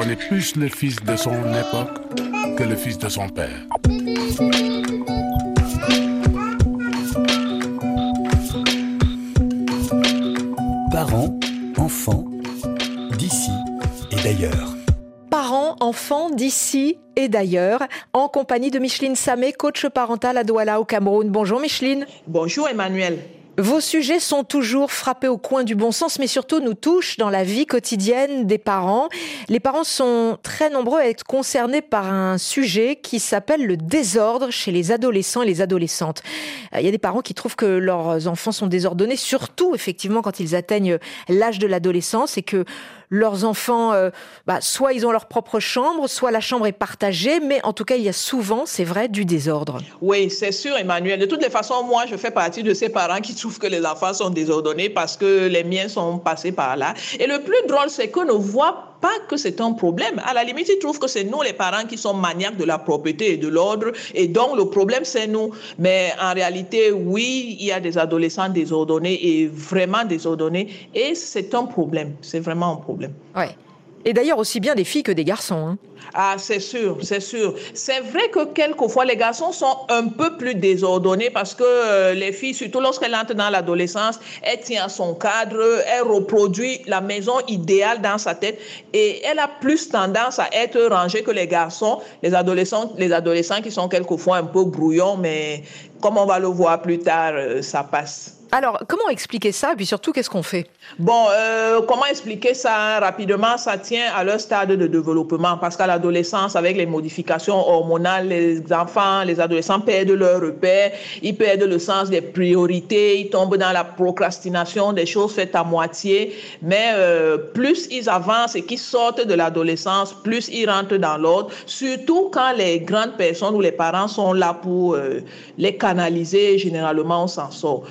on est plus le fils de son époque que le fils de son père. Parents, enfants, d'ici et d'ailleurs. Parents, enfants d'ici et d'ailleurs, en compagnie de Micheline Samé, coach parental à Douala au Cameroun. Bonjour Micheline. Bonjour Emmanuel. Vos sujets sont toujours frappés au coin du bon sens, mais surtout nous touchent dans la vie quotidienne des parents. Les parents sont très nombreux à être concernés par un sujet qui s'appelle le désordre chez les adolescents et les adolescentes. Il y a des parents qui trouvent que leurs enfants sont désordonnés, surtout effectivement quand ils atteignent l'âge de l'adolescence et que leurs enfants, euh, bah, soit ils ont leur propre chambre, soit la chambre est partagée, mais en tout cas, il y a souvent, c'est vrai, du désordre. Oui, c'est sûr, Emmanuel. De toutes les façons, moi, je fais partie de ces parents qui trouvent que les enfants sont désordonnés parce que les miens sont passés par là. Et le plus drôle, c'est qu'on ne voit pas que c'est un problème. À la limite, ils trouvent que c'est nous, les parents, qui sommes maniaques de la propriété et de l'ordre. Et donc, le problème, c'est nous. Mais en réalité, oui, il y a des adolescents désordonnés et vraiment désordonnés. Et c'est un problème. C'est vraiment un problème. Ouais. Et d'ailleurs, aussi bien des filles que des garçons. Hein. Ah, c'est sûr, c'est sûr. C'est vrai que quelquefois, les garçons sont un peu plus désordonnés parce que euh, les filles, surtout lorsqu'elles entrent dans l'adolescence, elles tiennent son cadre, elles reproduisent la maison idéale dans sa tête et elle a plus tendance à être rangée que les garçons, les adolescents, les adolescents qui sont quelquefois un peu brouillons, mais comme on va le voir plus tard, euh, ça passe. Alors, comment expliquer ça Et puis surtout, qu'est-ce qu'on fait? Bon, euh, comment expliquer ça rapidement Ça tient à leur stade de développement parce qu'à l'adolescence, avec les modifications hormonales, les enfants, les adolescents perdent leur repère, ils perdent le sens des priorités, ils tombent dans la procrastination des choses faites à moitié. Mais euh, plus ils avancent et qu'ils sortent de l'adolescence, plus ils rentrent dans l'ordre, surtout quand les grandes personnes ou les parents sont là pour euh, les canaliser. Généralement, on s'en sort.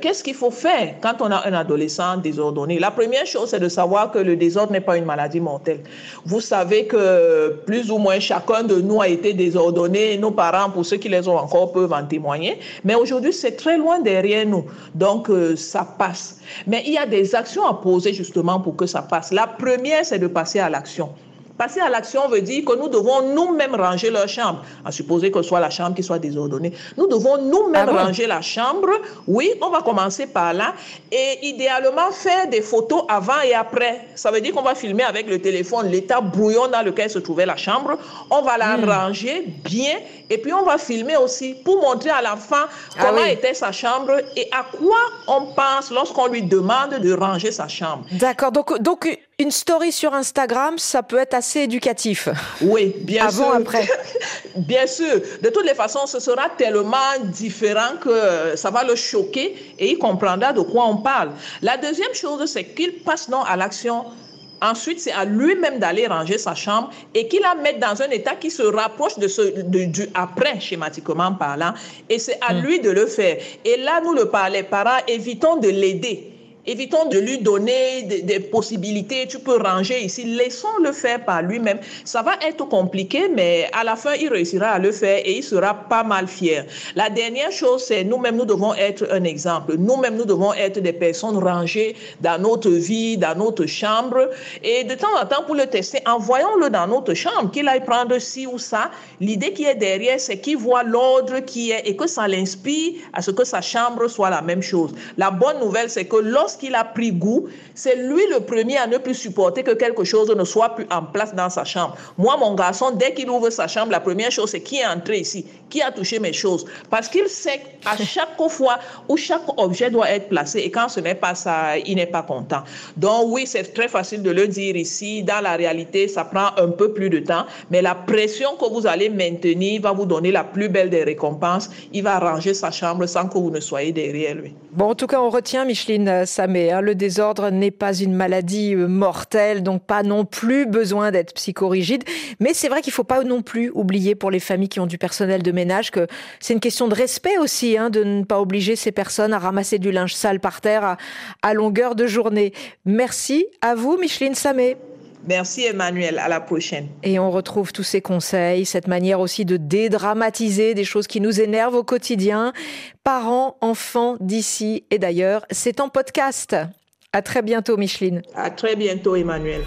Qu'est-ce qu'il faut faire quand on a un adolescent désordonné? La première chose, c'est de savoir que le désordre n'est pas une maladie mortelle. Vous savez que plus ou moins chacun de nous a été désordonné. Nos parents, pour ceux qui les ont encore, peuvent en témoigner. Mais aujourd'hui, c'est très loin derrière nous. Donc, euh, ça passe. Mais il y a des actions à poser justement pour que ça passe. La première, c'est de passer à l'action. Passer à l'action veut dire que nous devons nous-mêmes ranger leur chambre, à supposer que ce soit la chambre qui soit désordonnée. Nous devons nous-mêmes ah ranger la chambre. Oui, on va commencer par là. Et idéalement, faire des photos avant et après. Ça veut dire qu'on va filmer avec le téléphone l'état brouillon dans lequel se trouvait la chambre. On va la hmm. ranger bien. Et puis, on va filmer aussi pour montrer à l'enfant ah comment était sa chambre et à quoi on pense lorsqu'on lui demande de ranger sa chambre. D'accord. Donc, donc une story sur Instagram, ça peut être assez éducatif. Oui, bien sûr. Avant, après. bien sûr. De toutes les façons, ce sera tellement différent que ça va le choquer et il comprendra de quoi on parle. La deuxième chose, c'est qu'il passe non à l'action Ensuite, c'est à lui-même d'aller ranger sa chambre et qu'il la mette dans un état qui se rapproche de ce, du après, schématiquement parlant. Et c'est à hmm. lui de le faire. Et là, nous, le, les parents, évitons de l'aider. Évitons de lui donner des, possibilités. Tu peux ranger ici. Laissons-le faire par lui-même. Ça va être compliqué, mais à la fin, il réussira à le faire et il sera pas mal fier. La dernière chose, c'est nous-mêmes, nous devons être un exemple. Nous-mêmes, nous devons être des personnes rangées dans notre vie, dans notre chambre. Et de temps en temps, pour le tester, envoyons-le dans notre chambre, qu'il aille prendre ci ou ça. L'idée qui est derrière, c'est qu'il voit l'ordre qui est et que ça l'inspire à ce que sa chambre soit la même chose. La bonne nouvelle, c'est que lorsque qu'il a pris goût, c'est lui le premier à ne plus supporter que quelque chose ne soit plus en place dans sa chambre. Moi, mon garçon, dès qu'il ouvre sa chambre, la première chose, c'est qui est entré ici, qui a touché mes choses. Parce qu'il sait à chaque fois où chaque objet doit être placé, et quand ce n'est pas ça, il n'est pas content. Donc oui, c'est très facile de le dire ici. Dans la réalité, ça prend un peu plus de temps, mais la pression que vous allez maintenir va vous donner la plus belle des récompenses. Il va ranger sa chambre sans que vous ne soyez derrière lui. Bon, en tout cas, on retient, Micheline, ça le désordre n'est pas une maladie euh, mortelle, donc pas non plus besoin d'être psychorigide. Mais c'est vrai qu'il faut pas non plus oublier pour les familles qui ont du personnel de ménage que c'est une question de respect aussi, hein, de ne pas obliger ces personnes à ramasser du linge sale par terre à, longueur de journée. Merci à vous, Micheline Samé. Merci Emmanuel, à la prochaine. Et on retrouve tous ces conseils, cette manière aussi de dédramatiser des choses qui nous énervent au quotidien. Parents, enfants d'ici et d'ailleurs, c'est en podcast. À très bientôt Micheline. À très bientôt Emmanuel.